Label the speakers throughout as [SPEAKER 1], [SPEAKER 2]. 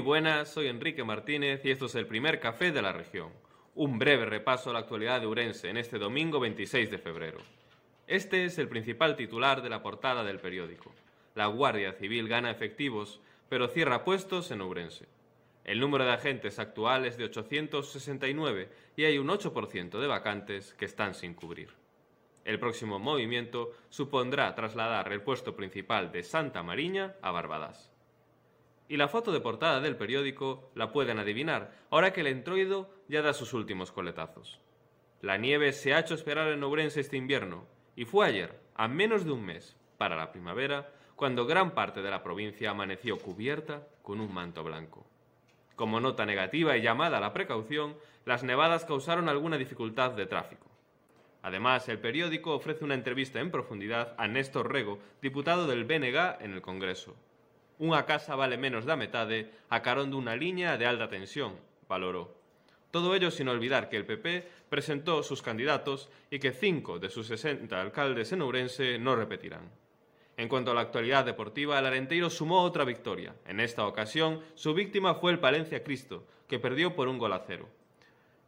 [SPEAKER 1] buenas, soy Enrique Martínez y esto es el primer café de la región. Un breve repaso a la actualidad de Urense en este domingo 26 de febrero. Este es el principal titular de la portada del periódico. La Guardia Civil gana efectivos, pero cierra puestos en Ourense. El número de agentes actual es de 869 y hay un 8% de vacantes que están sin cubrir. El próximo movimiento supondrá trasladar el puesto principal de Santa Mariña a Barbadas. Y la foto de portada del periódico la pueden adivinar, ahora que el entroido ya da sus últimos coletazos. La nieve se ha hecho esperar en Ourense este invierno, y fue ayer, a menos de un mes, para la primavera, cuando gran parte de la provincia amaneció cubierta con un manto blanco. Como nota negativa y llamada a la precaución, las nevadas causaron alguna dificultad de tráfico. Además, el periódico ofrece una entrevista en profundidad a Néstor Rego, diputado del BNG en el Congreso. Unha casa vale menos da metade a carón dunha liña de alta tensión, valoró. Todo ello sin olvidar que el PP presentó sus candidatos y que cinco de sus 60 alcaldes en Ourense no repetirán. En cuanto a la actualidad deportiva, el Arenteiro sumó otra victoria. En esta ocasión, su víctima fue el Palencia Cristo, que perdió por un gol a cero.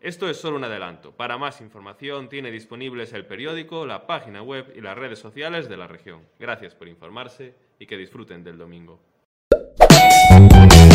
[SPEAKER 1] Esto es solo un adelanto. Para más información tiene disponibles el periódico, la página web y las redes sociales de la región. Gracias por informarse y que disfruten del domingo. Thank